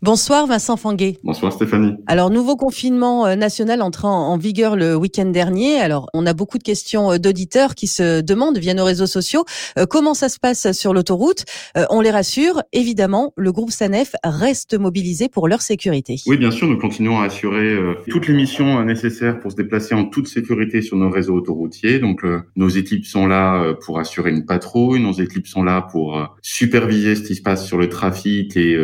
Bonsoir Vincent Fanguet. Bonsoir Stéphanie. Alors nouveau confinement euh, national entrant en vigueur le week-end dernier. Alors on a beaucoup de questions euh, d'auditeurs qui se demandent via nos réseaux sociaux euh, comment ça se passe sur l'autoroute. On les rassure, évidemment, le groupe Sanef reste mobilisé pour leur sécurité. Oui, bien sûr, nous continuons à assurer toutes les missions nécessaires pour se déplacer en toute sécurité sur nos réseaux autoroutiers. Donc nos équipes sont là pour assurer une patrouille, nos équipes sont là pour superviser ce qui se passe sur le trafic et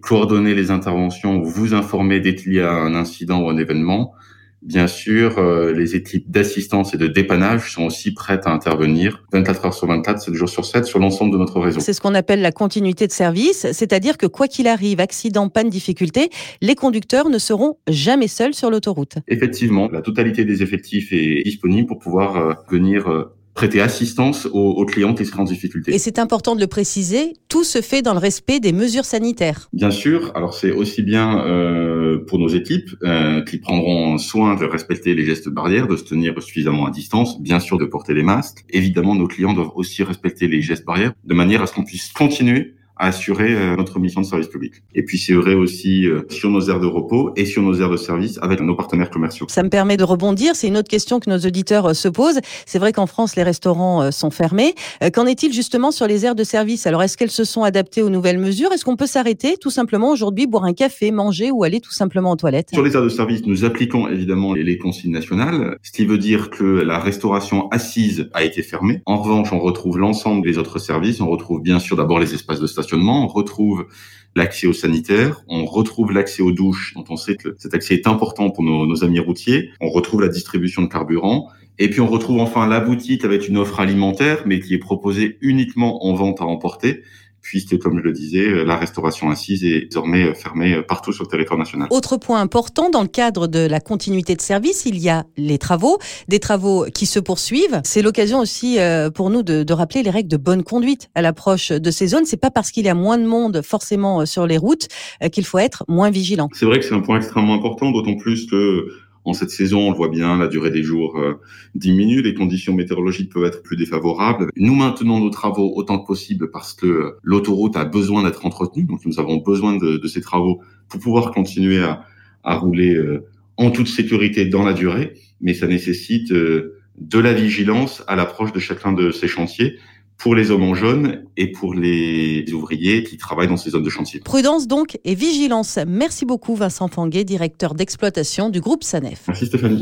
coordonner les interventions, vous informer dès qu'il y a un incident ou un événement. Bien sûr, euh, les équipes d'assistance et de dépannage sont aussi prêtes à intervenir 24 heures sur 24, 7 jours sur 7 sur l'ensemble de notre réseau. C'est ce qu'on appelle la continuité de service, c'est-à-dire que quoi qu'il arrive, accident, panne, difficulté, les conducteurs ne seront jamais seuls sur l'autoroute. Effectivement, la totalité des effectifs est disponible pour pouvoir euh, venir euh, prêter assistance aux, clients qui seraient en difficulté. Et c'est important de le préciser, tout se fait dans le respect des mesures sanitaires. Bien sûr, alors c'est aussi bien euh, pour nos équipes euh, qui prendront soin de respecter les gestes barrières, de se tenir suffisamment à distance, bien sûr de porter les masques. Évidemment, nos clients doivent aussi respecter les gestes barrières de manière à ce qu'on puisse continuer à assurer euh, notre mission de service public. Et puis c'est vrai aussi euh, sur nos aires de repos et sur nos aires de service avec nos partenaires commerciaux. Ça me permet de rebondir. C'est une autre question que nos auditeurs euh, se posent. C'est vrai qu'en France, les restaurants sont fermés. Qu'en est-il justement sur les aires de service? Alors est-ce qu'elles se sont adaptées aux nouvelles mesures? Est-ce qu'on peut s'arrêter tout simplement aujourd'hui, boire un café, manger ou aller tout simplement aux toilettes? Sur les aires de service, nous appliquons évidemment les consignes nationales, ce qui veut dire que la restauration assise a été fermée. En revanche, on retrouve l'ensemble des autres services. On retrouve bien sûr d'abord les espaces de station on retrouve l'accès aux sanitaires, on retrouve l'accès aux douches, dont on sait que cet accès est important pour nos, nos amis routiers, on retrouve la distribution de carburant, et puis on retrouve enfin la boutique avec une offre alimentaire, mais qui est proposée uniquement en vente à emporter puisque, comme je le disais, euh, la restauration assise est désormais euh, fermée euh, partout sur le territoire national. Autre point important, dans le cadre de la continuité de service, il y a les travaux, des travaux qui se poursuivent. C'est l'occasion aussi pour nous de, de, rappeler les règles de bonne conduite à l'approche de ces zones. C'est pas parce qu'il y a moins de monde forcément sur les routes qu'il faut être moins vigilant. C'est vrai que c'est un point extrêmement important, d'autant plus que en cette saison, on le voit bien, la durée des jours euh, diminue, les conditions météorologiques peuvent être plus défavorables. Nous maintenons nos travaux autant que possible parce que l'autoroute a besoin d'être entretenue, donc nous avons besoin de, ces travaux pour pouvoir continuer à, rouler euh, en toute sécurité dans la durée, mais ça nécessite euh, de la vigilance à l'approche de chacun de ces chantiers pour les hommes en jaune et pour les ouvriers qui travaillent dans ces zones de chantier. Prudence donc et vigilance. Merci beaucoup Vincent Fanguet, directeur d'exploitation du groupe Sanef. Merci Stéphanie.